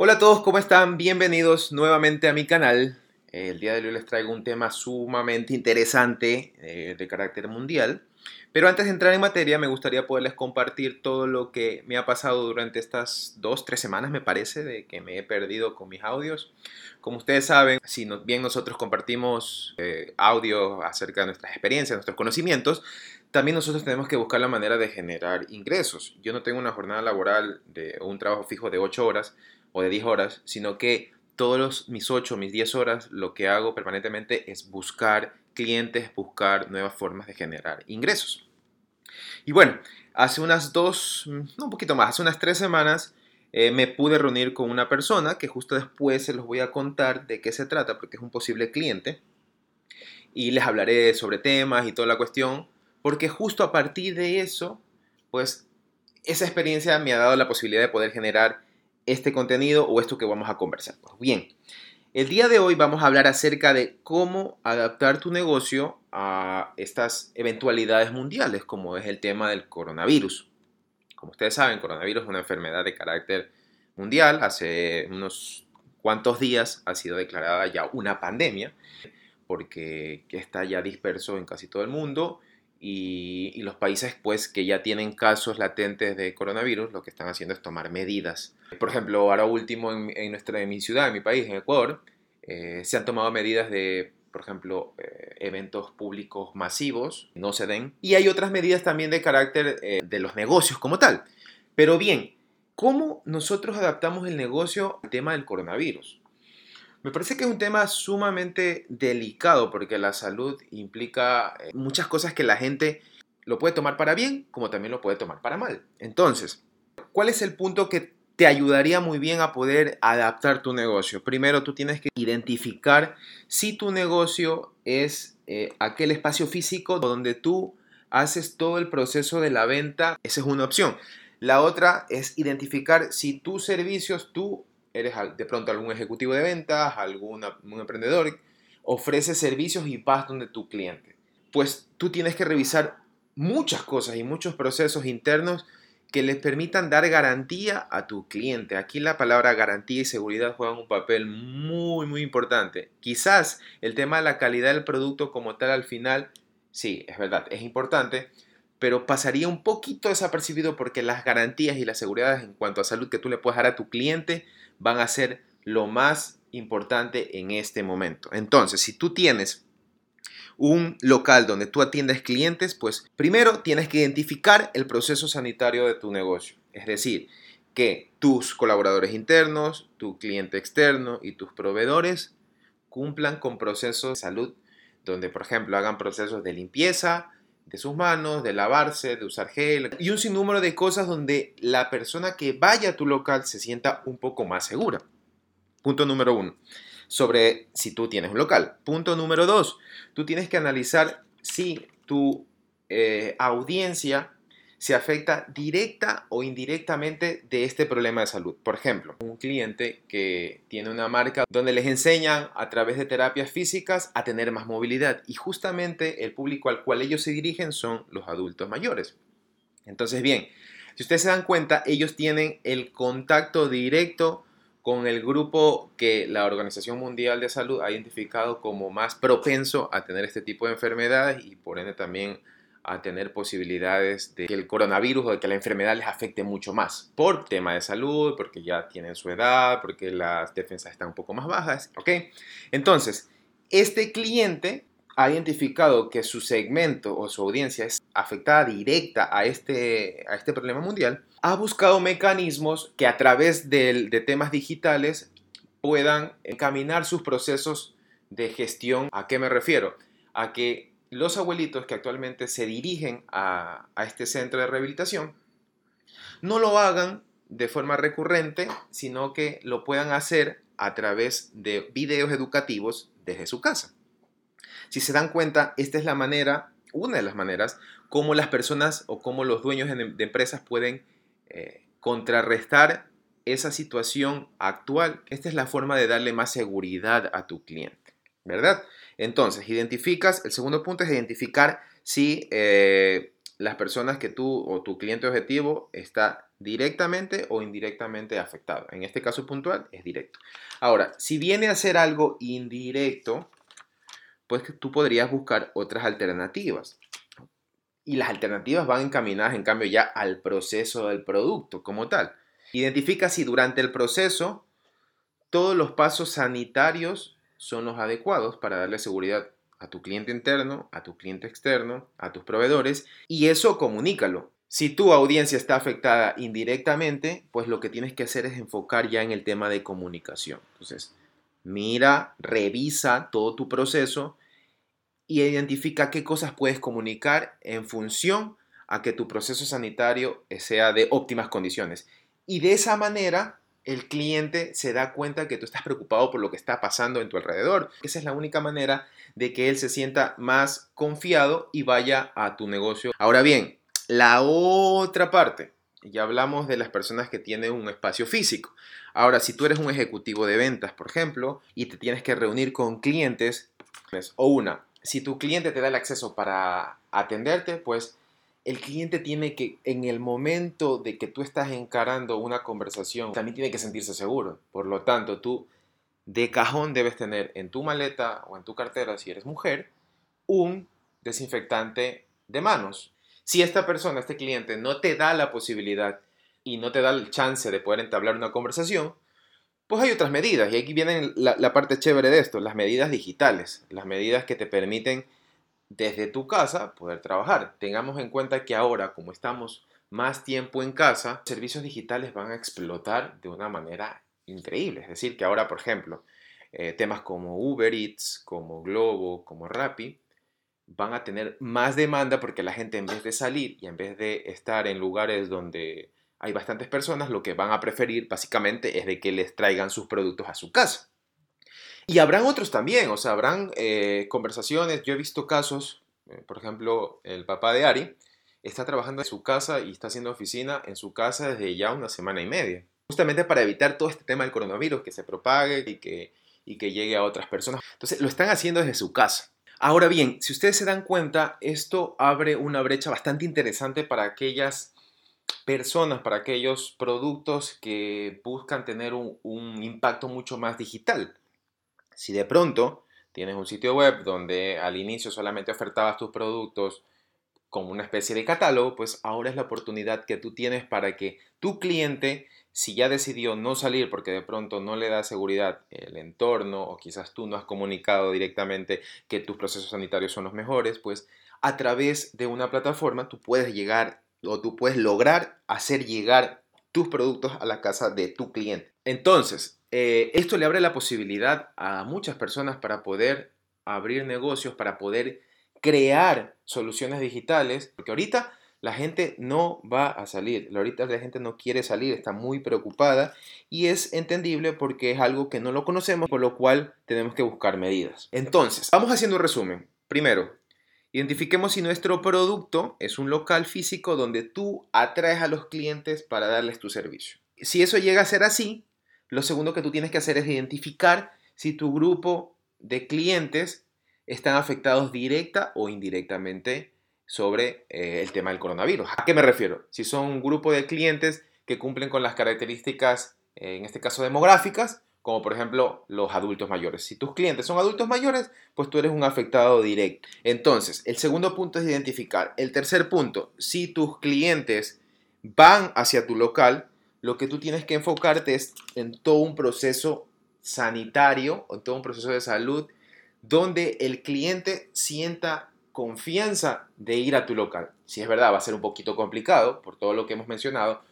Hola a todos, ¿cómo están? Bienvenidos nuevamente a mi canal. El día de hoy les traigo un tema sumamente interesante eh, de carácter mundial. Pero antes de entrar en materia, me gustaría poderles compartir todo lo que me ha pasado durante estas dos, tres semanas, me parece, de que me he perdido con mis audios. Como ustedes saben, si bien nosotros compartimos eh, audio acerca de nuestras experiencias, nuestros conocimientos, también nosotros tenemos que buscar la manera de generar ingresos. Yo no tengo una jornada laboral de un trabajo fijo de 8 horas, o de 10 horas, sino que todos mis 8, mis 10 horas lo que hago permanentemente es buscar clientes, buscar nuevas formas de generar ingresos. Y bueno, hace unas dos, no un poquito más, hace unas tres semanas eh, me pude reunir con una persona que justo después se los voy a contar de qué se trata porque es un posible cliente y les hablaré sobre temas y toda la cuestión porque justo a partir de eso, pues esa experiencia me ha dado la posibilidad de poder generar este contenido o esto que vamos a conversar. Pues bien, el día de hoy vamos a hablar acerca de cómo adaptar tu negocio a estas eventualidades mundiales, como es el tema del coronavirus. Como ustedes saben, coronavirus es una enfermedad de carácter mundial. Hace unos cuantos días ha sido declarada ya una pandemia, porque está ya disperso en casi todo el mundo y, los países pues que ya tienen casos latentes de coronavirus lo que están haciendo es tomar medidas. Por ejemplo, ahora último en, nuestra, mi ciudad, en mi país, en Ecuador, eh, se han tomado medidas de, por ejemplo, eh, eventos públicos masivos, no se den. Y hay otras medidas también de carácter eh, de los negocios como tal. Pero bien, ¿cómo nosotros adaptamos el negocio al tema del coronavirus? Me parece que es un tema sumamente delicado porque la salud implica eh, muchas cosas que la gente lo puede tomar para bien como también lo puede tomar para mal. Entonces, ¿cuál es el punto que te ayudaría muy bien a poder adaptar tu negocio? Primero, tú tienes que identificar si tu negocio es eh, aquel espacio físico donde tú haces todo el proceso de la venta. Esa es una opción. La otra es identificar si tus servicios, tú eres de pronto algún ejecutivo de ventas, algún emprendedor, ofrece servicios y vas donde tu cliente. Pues tú tienes que revisar muchas cosas y muchos procesos internos que les permitan dar garantía a tu cliente. Aquí la palabra garantía y seguridad juegan un papel muy, muy importante. Quizás el tema de la calidad del producto como tal al final, sí, es verdad, es importante, pero pasaría un poquito desapercibido porque las garantías y las seguridades en cuanto a salud que tú le puedes dar a tu cliente van a ser lo más importante en este momento. Entonces, si tú tienes un local donde tú atiendes clientes, pues primero tienes que identificar el proceso sanitario de tu negocio. Es decir, que tus colaboradores internos, tu cliente externo y tus proveedores cumplan con procesos de salud donde, por ejemplo, hagan procesos de limpieza, de sus manos, de lavarse, de usar gel y un sinnúmero de cosas donde la persona que vaya a tu local se sienta un poco más segura. Punto número uno, sobre si tú tienes un local. Punto número dos, tú tienes que analizar si tu eh, audiencia se afecta directa o indirectamente de este problema de salud. Por ejemplo, un cliente que tiene una marca donde les enseñan a través de terapias físicas a tener más movilidad y justamente el público al cual ellos se dirigen son los adultos mayores. Entonces, bien, si ustedes se dan cuenta, ellos tienen el contacto directo con el grupo que la Organización Mundial de Salud ha identificado como más propenso a tener este tipo de enfermedades y por ende también a tener posibilidades de que el coronavirus o de que la enfermedad les afecte mucho más por tema de salud, porque ya tienen su edad, porque las defensas están un poco más bajas, ¿ok? Entonces, este cliente ha identificado que su segmento o su audiencia es afectada directa a este, a este problema mundial, ha buscado mecanismos que a través de, de temas digitales puedan encaminar sus procesos de gestión. ¿A qué me refiero? A que los abuelitos que actualmente se dirigen a, este centro de rehabilitación no lo hagan de forma recurrente, sino que lo puedan hacer a través de videos educativos desde su casa. Si se dan cuenta, esta es la manera, una de las maneras, como las personas o como los dueños de empresas pueden eh, contrarrestar esa situación actual. Esta es la forma de darle más seguridad a tu cliente, ¿verdad? Entonces, identificas, el segundo punto es identificar si eh, las personas que tú o tu cliente objetivo está directamente o indirectamente afectado. En este caso puntual es directo. Ahora, si viene a ser algo indirecto, pues tú podrías buscar otras alternativas. Y las alternativas van encaminadas, en cambio, ya al proceso del producto como tal. Identifica si durante el proceso todos los pasos sanitarios son los adecuados para darle seguridad a tu cliente interno, a tu cliente externo, a tus proveedores y eso comunícalo. Si tu audiencia está afectada indirectamente, pues lo que tienes que hacer es enfocar ya en el tema de comunicación. Entonces, mira, revisa todo tu proceso y identifica qué cosas puedes comunicar en función a que tu proceso sanitario sea de óptimas condiciones. Y de esa manera el cliente se da cuenta que tú estás preocupado por lo que está pasando en tu alrededor. Esa es la única manera de que él se sienta más confiado y vaya a tu negocio. Ahora bien, la otra parte, ya hablamos de las personas que tienen un espacio físico. Ahora, si tú eres un ejecutivo de ventas, por ejemplo, y te tienes que reunir con clientes, pues, o una, si tu cliente te da el acceso para atenderte, pues el cliente tiene que, en el momento de que tú estás encarando una conversación, también tiene que sentirse seguro. Por lo tanto, tú de cajón debes tener en tu maleta o en tu cartera, si eres mujer, un desinfectante de manos. Si esta persona, este cliente, no te da la posibilidad y no te da el chance de poder entablar una conversación, pues hay otras medidas. Y aquí viene la, la parte chévere de esto, las medidas digitales, las medidas que te permiten desde tu casa poder trabajar. Tengamos en cuenta que ahora, como estamos más tiempo en casa, servicios digitales van a explotar de una manera increíble. Es decir, que ahora, por ejemplo, eh, temas como Uber Eats, como Globo, como Rappi, van a tener más demanda porque la gente en vez de salir y en vez de estar en lugares donde hay bastantes personas, lo que van a preferir básicamente es de que les traigan sus productos a su casa. Y habrán otros también, o sea, habrán eh, conversaciones. Yo he visto casos, eh, por ejemplo, el papá de Ari está trabajando en su casa y está haciendo oficina en su casa desde ya una semana y media. Justamente para evitar todo este tema del coronavirus, que se propague y que, y que llegue a otras personas. Entonces, lo están haciendo desde su casa. Ahora bien, si ustedes se dan cuenta, esto abre una brecha bastante interesante para aquellas personas, para aquellos productos que buscan tener un, un impacto mucho más digital. Si de pronto tienes un sitio web donde al inicio solamente ofertabas tus productos como una especie de catálogo, pues ahora es la oportunidad que tú tienes para que tu cliente, si ya decidió no salir porque de pronto no le da seguridad el entorno o quizás tú no has comunicado directamente que tus procesos sanitarios son los mejores, pues a través de una plataforma tú puedes llegar o tú puedes lograr hacer llegar tus productos a la casa de tu cliente. Entonces, eh, esto le abre la posibilidad a muchas personas para poder abrir negocios, para poder crear soluciones digitales, porque ahorita la gente no va a salir, ahorita la gente no quiere salir, está muy preocupada y es entendible porque es algo que no lo conocemos, por lo cual tenemos que buscar medidas. Entonces, vamos haciendo un resumen. Primero, identifiquemos si nuestro producto es un local físico donde tú atraes a los clientes para darles tu servicio. Si eso llega a ser así, lo segundo que tú tienes que hacer es identificar si tu grupo de clientes están afectados directa o indirectamente sobre eh, el tema del coronavirus. ¿A qué me refiero? Si son un grupo de clientes que cumplen con las características, eh, en este caso demográficas, como por ejemplo los adultos mayores. Si tus clientes son adultos mayores, pues tú eres un afectado directo. Entonces, el segundo punto es identificar. El tercer punto, si tus clientes van hacia tu local, lo que tú tienes que enfocarte es en todo un proceso sanitario, en todo un proceso de salud, donde el cliente sienta confianza de ir a tu local. Si es verdad, va a ser un poquito complicado por todo lo que hemos mencionado,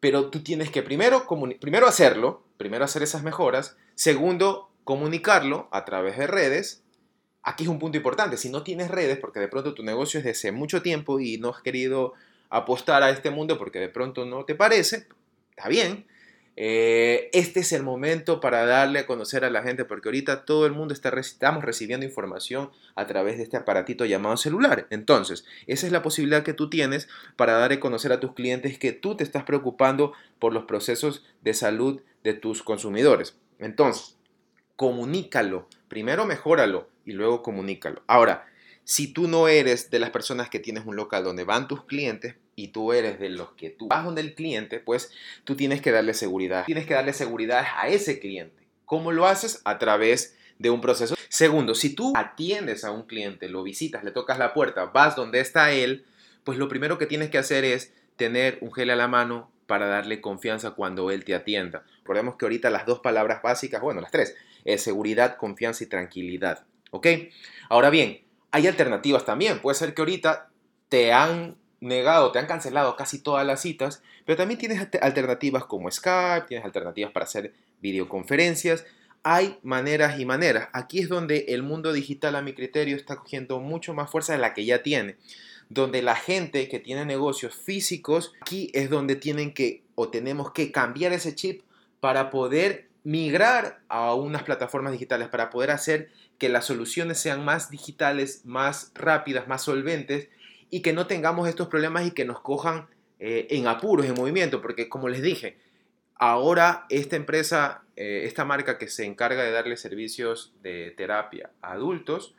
pero tú tienes que primero, primero hacerlo, primero hacer esas mejoras, segundo, comunicarlo a través de redes. Aquí es un punto importante, si no tienes redes, porque de pronto tu negocio es de hace mucho tiempo y no has querido apostar a este mundo porque de pronto no te parece, está bien. Eh, este es el momento para darle a conocer a la gente, porque ahorita todo el mundo está, estamos recibiendo información a través de este aparatito llamado celular. Entonces, esa es la posibilidad que tú tienes para dar a conocer a tus clientes que tú te estás preocupando por los procesos de salud de tus consumidores. Entonces, comunícalo. Primero mejóralo y luego comunícalo. Ahora, si tú no eres de las personas que tienes un local donde van tus clientes y tú eres de los que tú vas donde el cliente, pues tú tienes que darle seguridad. Tienes que darle seguridad a ese cliente. ¿Cómo lo haces? A través de un proceso. Segundo, si tú atiendes a un cliente, lo visitas, le tocas la puerta, vas donde está él, pues lo primero que tienes que hacer es tener un gel a la mano para darle confianza cuando él te atienda. Recordemos que ahorita las dos palabras básicas, bueno, las tres, es seguridad, confianza y tranquilidad. ¿Ok? Ahora bien, hay alternativas también. Puede ser que ahorita te han negado, te han cancelado casi todas las citas, pero también tienes alternativas como Skype, tienes alternativas para hacer videoconferencias. Hay maneras y maneras. Aquí es donde el mundo digital, a mi criterio, está cogiendo mucho más fuerza de la que ya tiene. Donde la gente que tiene negocios físicos, aquí es donde tienen que o tenemos que cambiar ese chip para poder migrar a unas plataformas digitales, para poder hacer que las soluciones sean más digitales, más rápidas, más solventes y que no tengamos estos problemas y que nos cojan eh, en apuros, en movimiento, porque como les dije, ahora esta empresa, eh, esta marca que se encarga de darle servicios de terapia a adultos,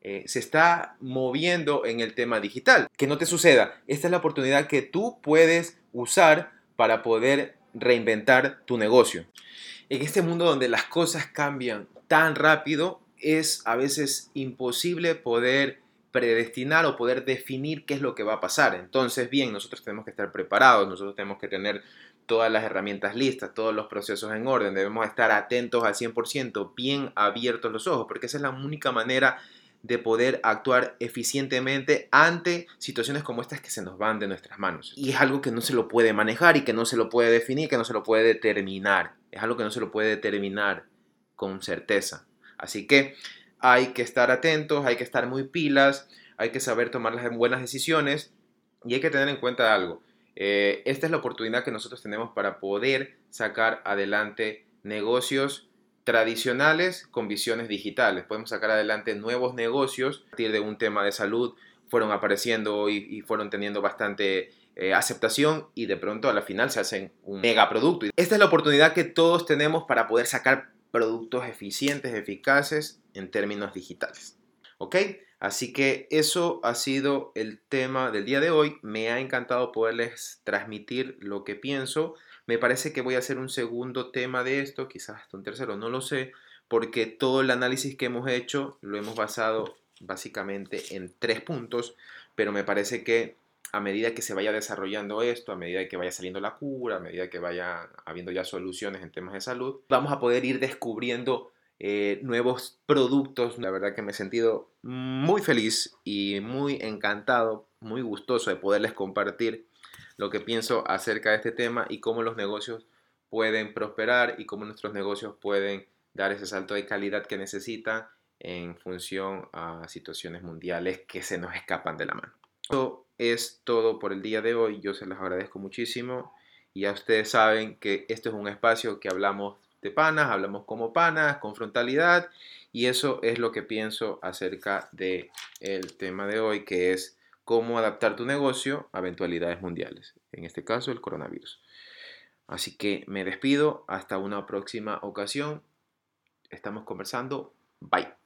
eh, se está moviendo en el tema digital. Que no te suceda, esta es la oportunidad que tú puedes usar para poder reinventar tu negocio. En este mundo donde las cosas cambian tan rápido, es a veces imposible poder predestinar o poder definir qué es lo que va a pasar. Entonces, bien, nosotros tenemos que estar preparados, nosotros tenemos que tener todas las herramientas listas, todos los procesos en orden, debemos estar atentos al 100%, bien abiertos los ojos, porque esa es la única manera de poder actuar eficientemente ante situaciones como estas que se nos van de nuestras manos. Y es algo que no se lo puede manejar y que no se lo puede definir, que no se lo puede determinar. Es algo que no se lo puede determinar con certeza. Así que hay que estar atentos, hay que estar muy pilas, hay que saber tomar las buenas decisiones y hay que tener en cuenta algo. Eh, esta es la oportunidad que nosotros tenemos para poder sacar adelante negocios tradicionales con visiones digitales. Podemos sacar adelante nuevos negocios a partir de un tema de salud. Fueron apareciendo y, fueron teniendo bastante eh, aceptación y de pronto a la final se hacen un megaproducto. Esta es la oportunidad que todos tenemos para poder sacar productos eficientes, eficaces en términos digitales. ¿Ok? Así que eso ha sido el tema del día de hoy. Me ha encantado poderles transmitir lo que pienso. Me parece que voy a hacer un segundo tema de esto, quizás hasta un tercero, no lo sé, porque todo el análisis que hemos hecho lo hemos basado básicamente en tres puntos, pero me parece que a medida que se vaya desarrollando esto, a medida que vaya saliendo la cura, a medida que vaya habiendo ya soluciones en temas de salud, vamos a poder ir descubriendo eh, nuevos productos. La verdad que me he sentido muy feliz y muy encantado, muy gustoso de poderles compartir lo que pienso acerca de este tema y cómo los negocios pueden prosperar y cómo nuestros negocios pueden dar ese salto de calidad que necesitan en función a situaciones mundiales que se nos escapan de la mano es todo por el día de hoy. Yo se los agradezco muchísimo. Y ya ustedes saben que esto es un espacio que hablamos de panas, hablamos como panas, con frontalidad. Y eso es lo que pienso acerca del el tema de hoy, que es cómo adaptar tu negocio a eventualidades mundiales. En este caso, el coronavirus. Así que me despido. Hasta una próxima ocasión. Estamos conversando. Bye.